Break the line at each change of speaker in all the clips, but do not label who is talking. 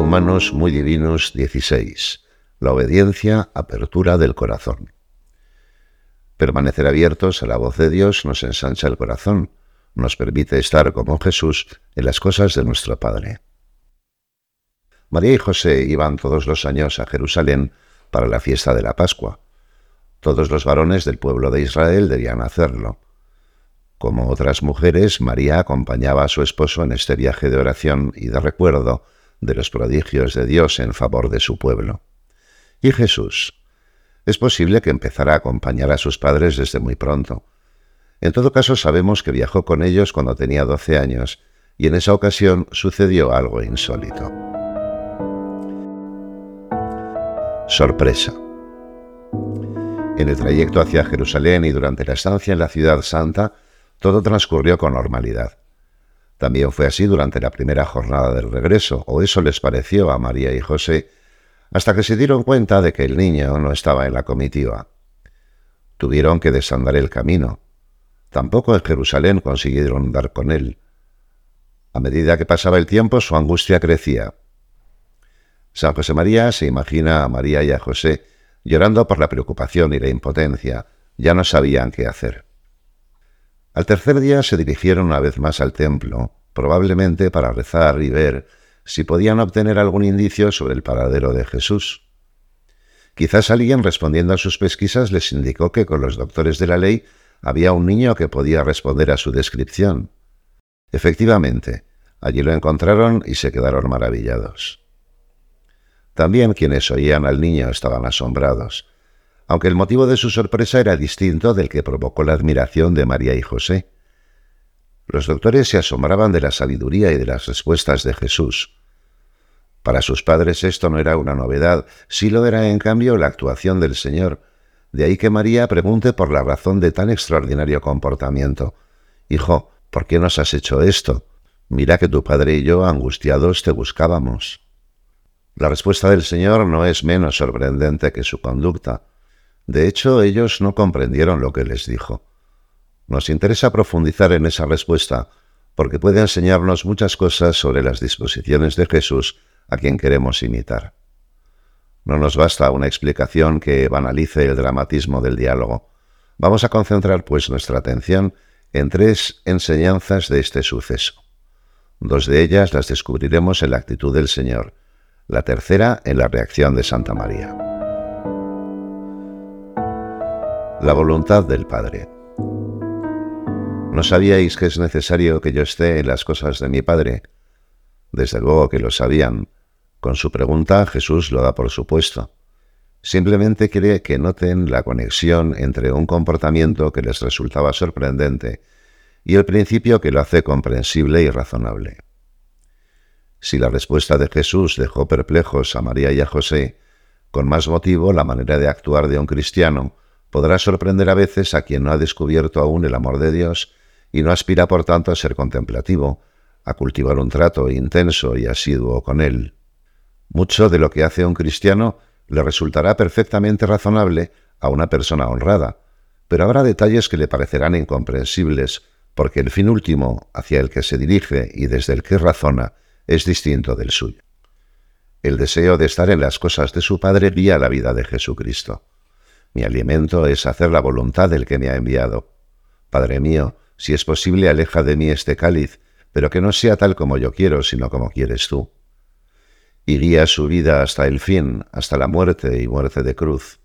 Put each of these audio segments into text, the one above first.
Humanos Muy Divinos 16. La obediencia, apertura del corazón. Permanecer abiertos a la voz de Dios nos ensancha el corazón, nos permite estar como Jesús en las cosas de nuestro Padre. María y José iban todos los años a Jerusalén para la fiesta de la Pascua. Todos los varones del pueblo de Israel debían hacerlo. Como otras mujeres, María acompañaba a su esposo en este viaje de oración y de recuerdo de los prodigios de Dios en favor de su pueblo. ¿Y Jesús? Es posible que empezara a acompañar a sus padres desde muy pronto. En todo caso, sabemos que viajó con ellos cuando tenía doce años, y en esa ocasión sucedió algo insólito. Sorpresa. En el trayecto hacia Jerusalén y durante la estancia en la ciudad santa, todo transcurrió con normalidad. También fue así durante la primera jornada del regreso, o eso les pareció a María y José, hasta que se dieron cuenta de que el niño no estaba en la comitiva. Tuvieron que desandar el camino. Tampoco en Jerusalén consiguieron dar con él. A medida que pasaba el tiempo, su angustia crecía. San José María se imagina a María y a José llorando por la preocupación y la impotencia. Ya no sabían qué hacer. Al tercer día se dirigieron una vez más al templo, probablemente para rezar y ver si podían obtener algún indicio sobre el paradero de Jesús. Quizás alguien respondiendo a sus pesquisas les indicó que con los doctores de la ley había un niño que podía responder a su descripción. Efectivamente, allí lo encontraron y se quedaron maravillados. También quienes oían al niño estaban asombrados, aunque el motivo de su sorpresa era distinto del que provocó la admiración de María y José. Los doctores se asombraban de la sabiduría y de las respuestas de Jesús. Para sus padres esto no era una novedad, sí lo era en cambio la actuación del Señor. De ahí que María pregunte por la razón de tan extraordinario comportamiento. Hijo, ¿por qué nos has hecho esto? Mira que tu padre y yo, angustiados, te buscábamos. La respuesta del Señor no es menos sorprendente que su conducta. De hecho, ellos no comprendieron lo que les dijo. Nos interesa profundizar en esa respuesta porque puede enseñarnos muchas cosas sobre las disposiciones de Jesús a quien queremos imitar. No nos basta una explicación que banalice el dramatismo del diálogo. Vamos a concentrar, pues, nuestra atención en tres enseñanzas de este suceso. Dos de ellas las descubriremos en la actitud del Señor, la tercera en la reacción de Santa María. La voluntad del Padre. ¿No sabíais que es necesario que yo esté en las cosas de mi Padre? Desde luego que lo sabían. Con su pregunta Jesús lo da por supuesto. Simplemente quiere que noten la conexión entre un comportamiento que les resultaba sorprendente y el principio que lo hace comprensible y razonable. Si la respuesta de Jesús dejó perplejos a María y a José, con más motivo la manera de actuar de un cristiano podrá sorprender a veces a quien no ha descubierto aún el amor de Dios y no aspira por tanto a ser contemplativo, a cultivar un trato intenso y asiduo con Él. Mucho de lo que hace un cristiano le resultará perfectamente razonable a una persona honrada, pero habrá detalles que le parecerán incomprensibles, porque el fin último hacia el que se dirige y desde el que razona es distinto del suyo. El deseo de estar en las cosas de su Padre guía la vida de Jesucristo. Mi alimento es hacer la voluntad del que me ha enviado. Padre mío, si es posible, aleja de mí este cáliz, pero que no sea tal como yo quiero, sino como quieres tú. Y guía su vida hasta el fin, hasta la muerte y muerte de cruz.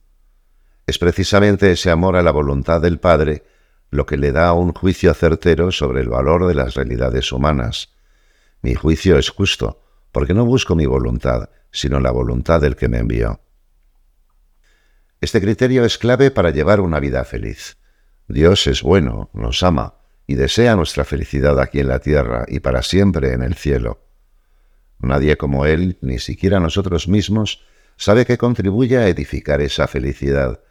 Es precisamente ese amor a la voluntad del Padre lo que le da un juicio certero sobre el valor de las realidades humanas. Mi juicio es justo, porque no busco mi voluntad, sino la voluntad del que me envió. Este criterio es clave para llevar una vida feliz. Dios es bueno, nos ama y desea nuestra felicidad aquí en la tierra y para siempre en el cielo. Nadie como Él, ni siquiera nosotros mismos, sabe que contribuye a edificar esa felicidad,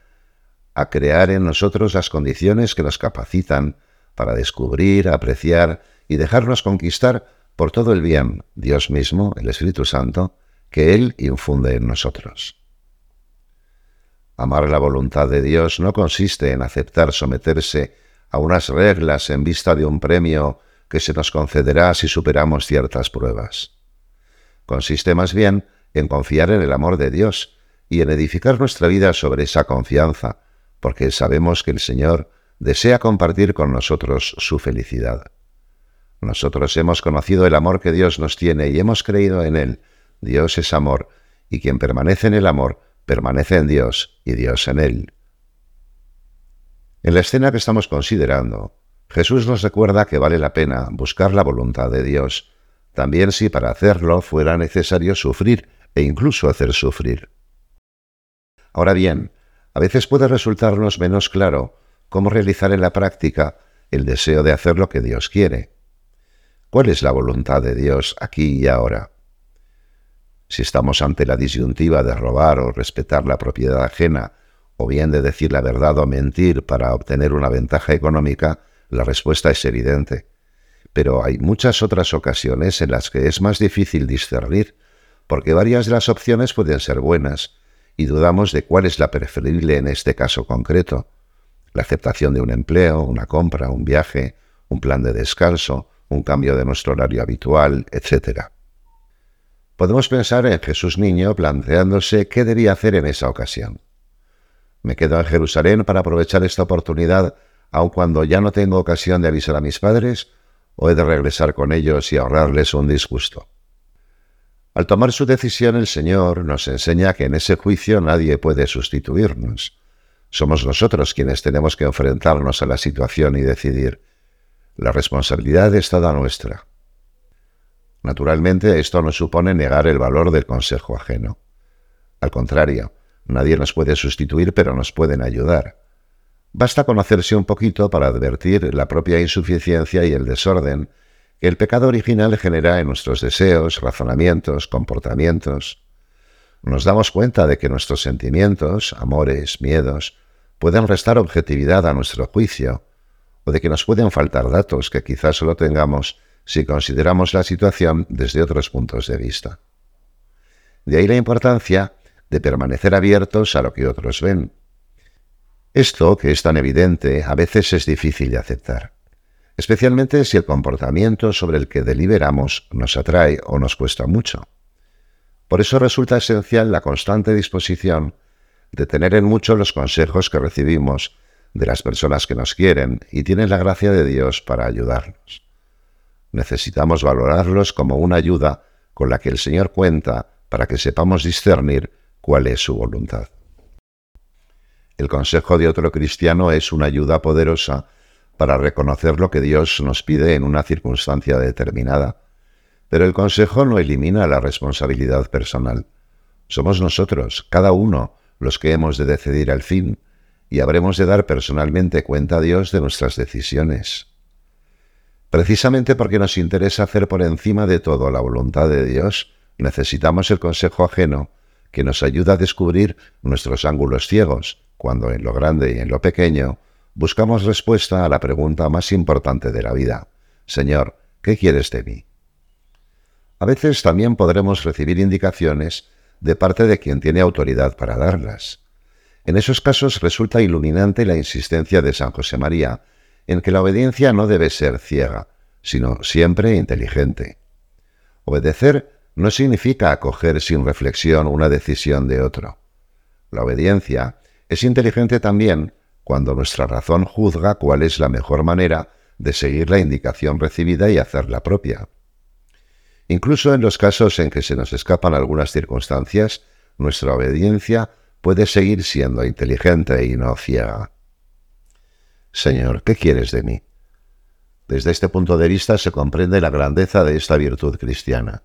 a crear en nosotros las condiciones que nos capacitan para descubrir, apreciar y dejarnos conquistar por todo el bien, Dios mismo, el Espíritu Santo, que Él infunde en nosotros. Amar la voluntad de Dios no consiste en aceptar someterse a unas reglas en vista de un premio que se nos concederá si superamos ciertas pruebas. consiste más bien en confiar en el amor de Dios y en edificar nuestra vida sobre esa confianza, porque sabemos que el Señor desea compartir con nosotros su felicidad. Nosotros hemos conocido el amor que Dios nos tiene y hemos creído en Él. Dios es amor, y quien permanece en el amor, permanece en Dios y Dios en Él. En la escena que estamos considerando, Jesús nos recuerda que vale la pena buscar la voluntad de Dios, también si para hacerlo fuera necesario sufrir e incluso hacer sufrir. Ahora bien, a veces puede resultarnos menos claro cómo realizar en la práctica el deseo de hacer lo que Dios quiere. ¿Cuál es la voluntad de Dios aquí y ahora? Si estamos ante la disyuntiva de robar o respetar la propiedad ajena, o bien de decir la verdad o mentir para obtener una ventaja económica, la respuesta es evidente. Pero hay muchas otras ocasiones en las que es más difícil discernir, porque varias de las opciones pueden ser buenas, y dudamos de cuál es la preferible en este caso concreto. La aceptación de un empleo, una compra, un viaje, un plan de descanso, un cambio de nuestro horario habitual, etc. Podemos pensar en Jesús niño planteándose qué debía hacer en esa ocasión. Me quedo en Jerusalén para aprovechar esta oportunidad, aun cuando ya no tengo ocasión de avisar a mis padres, o he de regresar con ellos y ahorrarles un disgusto. Al tomar su decisión el Señor nos enseña que en ese juicio nadie puede sustituirnos. Somos nosotros quienes tenemos que enfrentarnos a la situación y decidir. La responsabilidad es toda nuestra. Naturalmente, esto no supone negar el valor del consejo ajeno. Al contrario, Nadie nos puede sustituir, pero nos pueden ayudar. Basta conocerse un poquito para advertir la propia insuficiencia y el desorden que el pecado original genera en nuestros deseos, razonamientos, comportamientos. Nos damos cuenta de que nuestros sentimientos, amores, miedos, pueden restar objetividad a nuestro juicio, o de que nos pueden faltar datos que quizás solo tengamos si consideramos la situación desde otros puntos de vista. De ahí la importancia de permanecer abiertos a lo que otros ven. Esto, que es tan evidente, a veces es difícil de aceptar, especialmente si el comportamiento sobre el que deliberamos nos atrae o nos cuesta mucho. Por eso resulta esencial la constante disposición de tener en mucho los consejos que recibimos de las personas que nos quieren y tienen la gracia de Dios para ayudarnos. Necesitamos valorarlos como una ayuda con la que el Señor cuenta para que sepamos discernir cuál es su voluntad. El consejo de otro cristiano es una ayuda poderosa para reconocer lo que Dios nos pide en una circunstancia determinada, pero el consejo no elimina la responsabilidad personal. Somos nosotros, cada uno, los que hemos de decidir al fin, y habremos de dar personalmente cuenta a Dios de nuestras decisiones. Precisamente porque nos interesa hacer por encima de todo la voluntad de Dios, necesitamos el consejo ajeno que nos ayuda a descubrir nuestros ángulos ciegos, cuando en lo grande y en lo pequeño buscamos respuesta a la pregunta más importante de la vida. Señor, ¿qué quieres de mí? A veces también podremos recibir indicaciones de parte de quien tiene autoridad para darlas. En esos casos resulta iluminante la insistencia de San José María en que la obediencia no debe ser ciega, sino siempre inteligente. Obedecer no significa acoger sin reflexión una decisión de otro. La obediencia es inteligente también cuando nuestra razón juzga cuál es la mejor manera de seguir la indicación recibida y hacerla propia. Incluso en los casos en que se nos escapan algunas circunstancias, nuestra obediencia puede seguir siendo inteligente y no ciega. Señor, ¿qué quieres de mí? Desde este punto de vista se comprende la grandeza de esta virtud cristiana.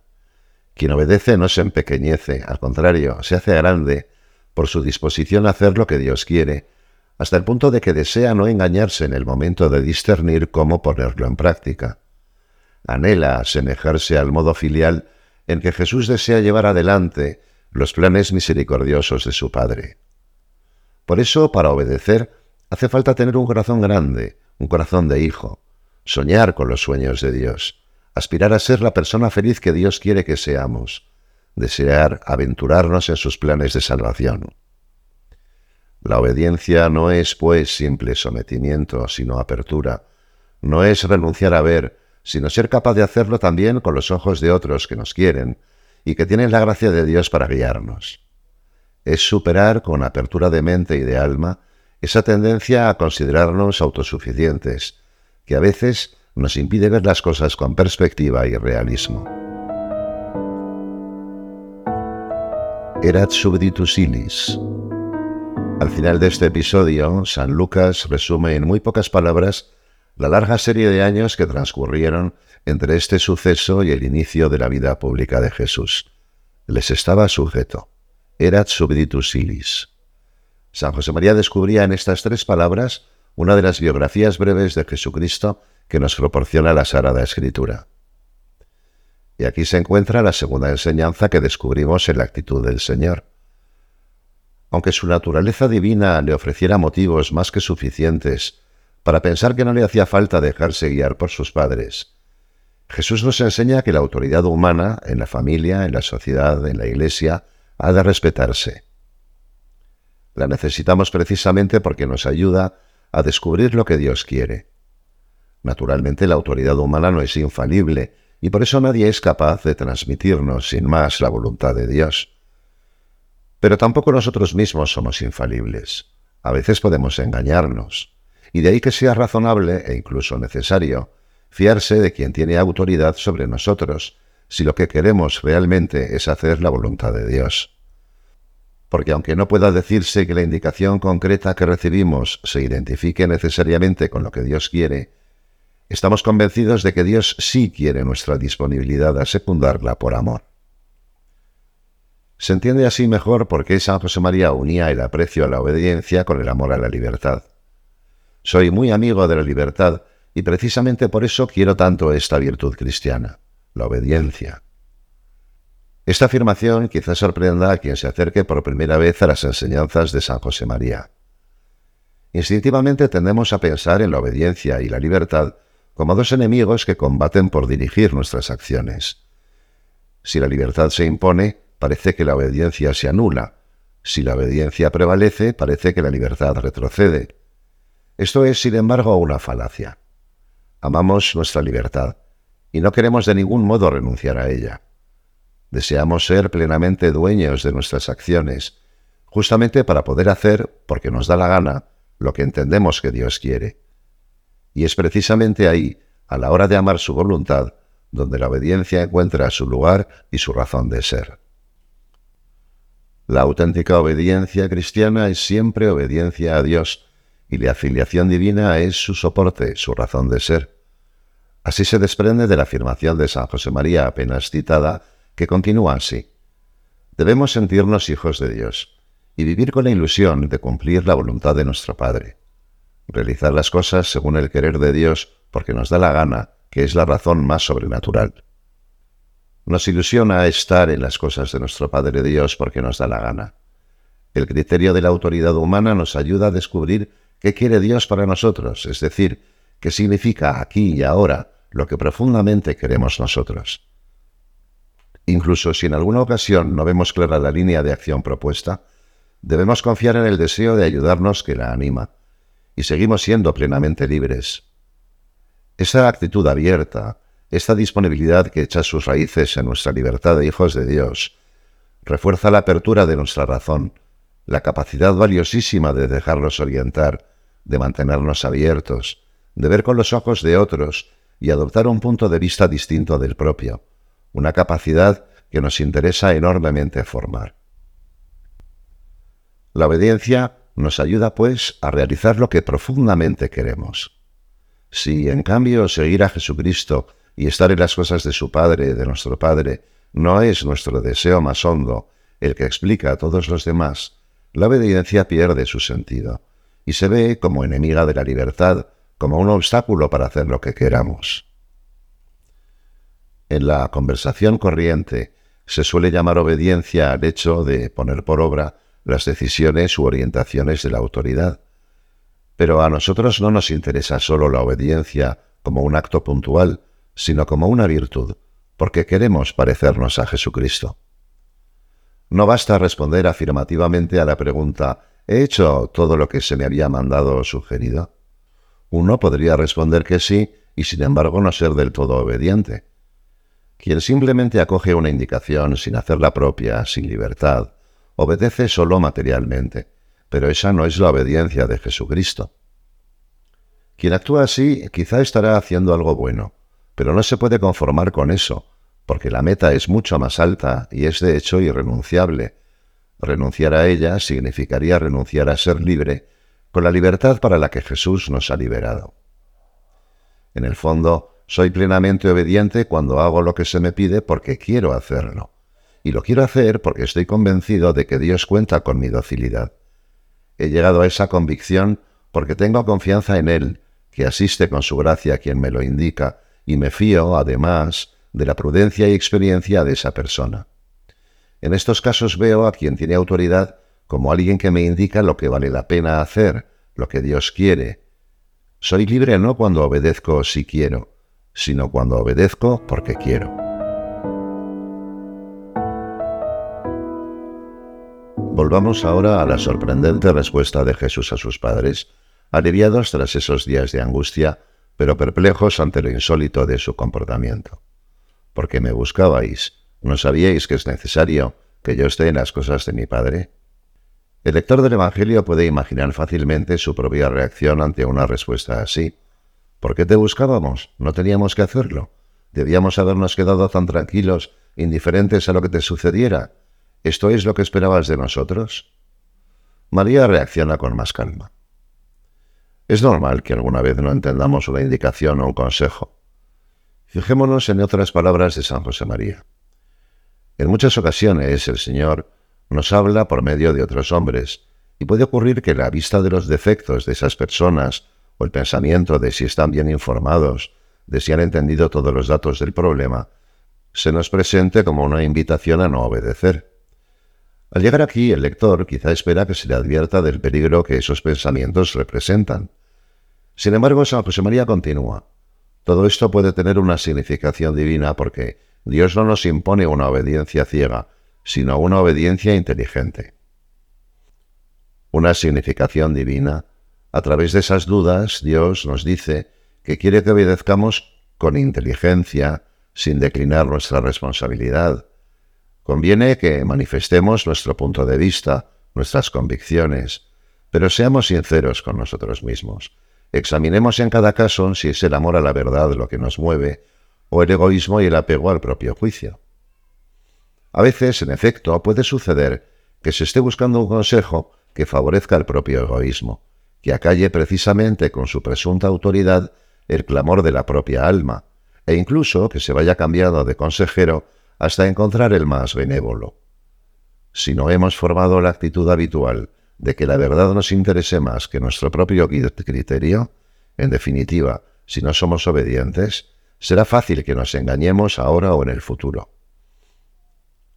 Quien obedece no se empequeñece, al contrario, se hace grande por su disposición a hacer lo que Dios quiere, hasta el punto de que desea no engañarse en el momento de discernir cómo ponerlo en práctica. Anhela asemejarse al modo filial en que Jesús desea llevar adelante los planes misericordiosos de su Padre. Por eso, para obedecer, hace falta tener un corazón grande, un corazón de hijo, soñar con los sueños de Dios, aspirar a ser la persona feliz que Dios quiere que seamos, desear aventurarnos en sus planes de salvación. La obediencia no es, pues, simple sometimiento, sino apertura. No es renunciar a ver, sino ser capaz de hacerlo también con los ojos de otros que nos quieren, y que tienen la gracia de Dios para guiarnos. Es superar con apertura de mente y de alma esa tendencia a considerarnos autosuficientes, que a veces nos impide ver las cosas con perspectiva y realismo. Erat subditus ilis. Al final de este episodio, San Lucas resume en muy pocas palabras la larga serie de años que transcurrieron entre este suceso y el inicio de la vida pública de Jesús. Les estaba sujeto. Erat subditus ilis. San José María descubría en estas tres palabras una de las biografías breves de Jesucristo que nos proporciona la Sagrada Escritura. Y aquí se encuentra la segunda enseñanza que descubrimos en la actitud del Señor. Aunque su naturaleza divina le ofreciera motivos más que suficientes para pensar que no le hacía falta dejarse guiar por sus padres, Jesús nos enseña que la autoridad humana en la familia, en la sociedad, en la iglesia, ha de respetarse. La necesitamos precisamente porque nos ayuda a descubrir lo que Dios quiere. Naturalmente la autoridad humana no es infalible, y por eso nadie es capaz de transmitirnos sin más la voluntad de Dios. Pero tampoco nosotros mismos somos infalibles. A veces podemos engañarnos, y de ahí que sea razonable e incluso necesario fiarse de quien tiene autoridad sobre nosotros, si lo que queremos realmente es hacer la voluntad de Dios. Porque aunque no pueda decirse que la indicación concreta que recibimos se identifique necesariamente con lo que Dios quiere, Estamos convencidos de que Dios sí quiere nuestra disponibilidad a secundarla por amor. Se entiende así mejor por qué San José María unía el aprecio a la obediencia con el amor a la libertad. Soy muy amigo de la libertad y precisamente por eso quiero tanto esta virtud cristiana, la obediencia. Esta afirmación quizás sorprenda a quien se acerque por primera vez a las enseñanzas de San José María. Instintivamente tendemos a pensar en la obediencia y la libertad como dos enemigos que combaten por dirigir nuestras acciones. Si la libertad se impone, parece que la obediencia se anula. Si la obediencia prevalece, parece que la libertad retrocede. Esto es, sin embargo, una falacia. Amamos nuestra libertad y no queremos de ningún modo renunciar a ella. Deseamos ser plenamente dueños de nuestras acciones, justamente para poder hacer, porque nos da la gana, lo que entendemos que Dios quiere. Y es precisamente ahí, a la hora de amar su voluntad, donde la obediencia encuentra su lugar y su razón de ser. La auténtica obediencia cristiana es siempre obediencia a Dios, y la afiliación divina es su soporte, su razón de ser. Así se desprende de la afirmación de San José María apenas citada, que continúa así. Debemos sentirnos hijos de Dios y vivir con la ilusión de cumplir la voluntad de nuestro Padre realizar las cosas según el querer de Dios porque nos da la gana, que es la razón más sobrenatural. Nos ilusiona estar en las cosas de nuestro Padre Dios porque nos da la gana. El criterio de la autoridad humana nos ayuda a descubrir qué quiere Dios para nosotros, es decir, qué significa aquí y ahora lo que profundamente queremos nosotros. Incluso si en alguna ocasión no vemos clara la línea de acción propuesta, debemos confiar en el deseo de ayudarnos que la anima y seguimos siendo plenamente libres. Esa actitud abierta, esta disponibilidad que echa sus raíces en nuestra libertad de hijos de Dios, refuerza la apertura de nuestra razón, la capacidad valiosísima de dejarnos orientar, de mantenernos abiertos, de ver con los ojos de otros y adoptar un punto de vista distinto del propio, una capacidad que nos interesa enormemente formar. La obediencia nos ayuda, pues, a realizar lo que profundamente queremos. Si, en cambio, seguir a Jesucristo y estar en las cosas de su Padre, de nuestro Padre, no es nuestro deseo más hondo, el que explica a todos los demás, la obediencia pierde su sentido y se ve como enemiga de la libertad, como un obstáculo para hacer lo que queramos. En la conversación corriente se suele llamar obediencia al hecho de poner por obra las decisiones u orientaciones de la autoridad. Pero a nosotros no nos interesa solo la obediencia como un acto puntual, sino como una virtud, porque queremos parecernos a Jesucristo. No basta responder afirmativamente a la pregunta ¿he hecho todo lo que se me había mandado o sugerido? Uno podría responder que sí y sin embargo no ser del todo obediente. Quien simplemente acoge una indicación sin hacerla propia, sin libertad, obedece solo materialmente, pero esa no es la obediencia de Jesucristo. Quien actúa así quizá estará haciendo algo bueno, pero no se puede conformar con eso, porque la meta es mucho más alta y es de hecho irrenunciable. Renunciar a ella significaría renunciar a ser libre con la libertad para la que Jesús nos ha liberado. En el fondo, soy plenamente obediente cuando hago lo que se me pide porque quiero hacerlo. Y lo quiero hacer porque estoy convencido de que Dios cuenta con mi docilidad. He llegado a esa convicción porque tengo confianza en Él, que asiste con su gracia a quien me lo indica, y me fío, además, de la prudencia y experiencia de esa persona. En estos casos veo a quien tiene autoridad como alguien que me indica lo que vale la pena hacer, lo que Dios quiere. Soy libre no cuando obedezco si quiero, sino cuando obedezco porque quiero. Volvamos ahora a la sorprendente respuesta de Jesús a sus padres, aliviados tras esos días de angustia, pero perplejos ante lo insólito de su comportamiento porque me buscabais. ¿No sabíais que es necesario que yo esté en las cosas de mi Padre? El lector del Evangelio puede imaginar fácilmente su propia reacción ante una respuesta así. ¿Por qué te buscábamos? No teníamos que hacerlo. Debíamos habernos quedado tan tranquilos, indiferentes a lo que te sucediera. ¿Esto es lo que esperabas de nosotros? María reacciona con más calma. Es normal que alguna vez no entendamos una indicación o un consejo. Fijémonos en otras palabras de San José María. En muchas ocasiones el Señor nos habla por medio de otros hombres, y puede ocurrir que la vista de los defectos de esas personas, el pensamiento de si están bien informados, de si han entendido todos los datos del problema, se nos presente como una invitación a no obedecer. Al llegar aquí, el lector quizá espera que se le advierta del peligro que esos pensamientos representan. Sin embargo, San José María continúa. Todo esto puede tener una significación divina porque Dios no nos impone una obediencia ciega, sino una obediencia inteligente. Una significación divina. A través de esas dudas, Dios nos dice que quiere que obedezcamos con inteligencia, sin declinar nuestra responsabilidad. Conviene que manifestemos nuestro punto de vista, nuestras convicciones, pero seamos sinceros con nosotros mismos. Examinemos en cada caso si es el amor a la verdad lo que nos mueve o el egoísmo y el apego al propio juicio. A veces, en efecto, puede suceder que se esté buscando un consejo que favorezca el propio egoísmo, que acalle precisamente con su presunta autoridad el clamor de la propia alma, e incluso que se vaya cambiando de consejero hasta encontrar el más benévolo. Si no hemos formado la actitud habitual de que la verdad nos interese más que nuestro propio criterio, en definitiva, si no somos obedientes, será fácil que nos engañemos ahora o en el futuro.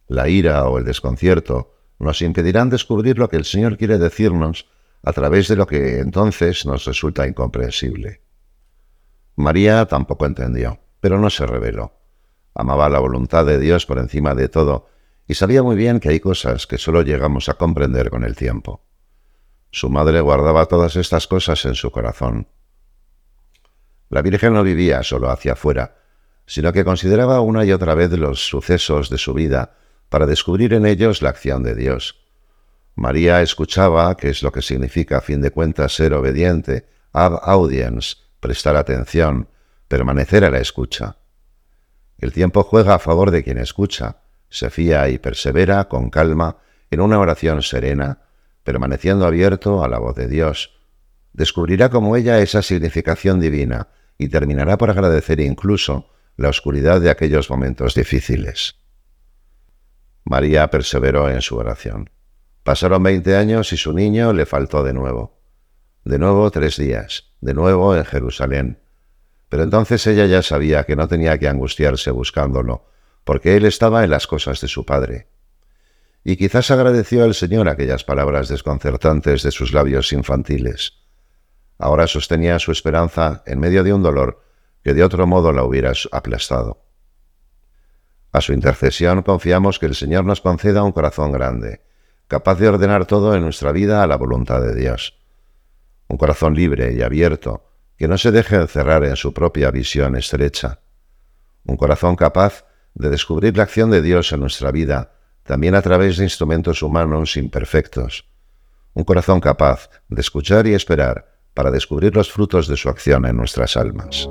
La ira o el desconcierto nos impedirán descubrir lo que el Señor quiere decirnos a través de lo que entonces nos resulta incomprensible. María tampoco entendió, pero no se rebeló. Amaba la voluntad de Dios por encima de todo y sabía muy bien que hay cosas que solo llegamos a comprender con el tiempo. Su madre guardaba todas estas cosas en su corazón. La Virgen no vivía solo hacia afuera, sino que consideraba una y otra vez los sucesos de su vida para descubrir en ellos la acción de Dios. María escuchaba, que es lo que significa a fin de cuentas ser obediente, ab audience, prestar atención, permanecer a la escucha. El tiempo juega a favor de quien escucha, se fía y persevera con calma en una oración serena, permaneciendo abierto a la voz de Dios. Descubrirá como ella esa significación divina y terminará por agradecer incluso la oscuridad de aquellos momentos difíciles. María perseveró en su oración. Pasaron veinte años y su niño le faltó de nuevo. De nuevo tres días, de nuevo en Jerusalén. Pero entonces ella ya sabía que no tenía que angustiarse buscándolo, porque él estaba en las cosas de su padre y quizás agradeció al Señor aquellas palabras desconcertantes de sus labios infantiles. Ahora sostenía su esperanza en medio de un dolor que de otro modo la hubiera aplastado. A su intercesión confiamos que el Señor nos conceda un corazón grande, capaz de ordenar todo en nuestra vida a la voluntad de Dios. Un corazón libre y abierto, que no se deje encerrar en su propia visión estrecha. Un corazón capaz de descubrir la acción de Dios en nuestra vida, también a través de instrumentos humanos imperfectos. Un corazón capaz de escuchar y esperar para descubrir los frutos de su acción en nuestras almas.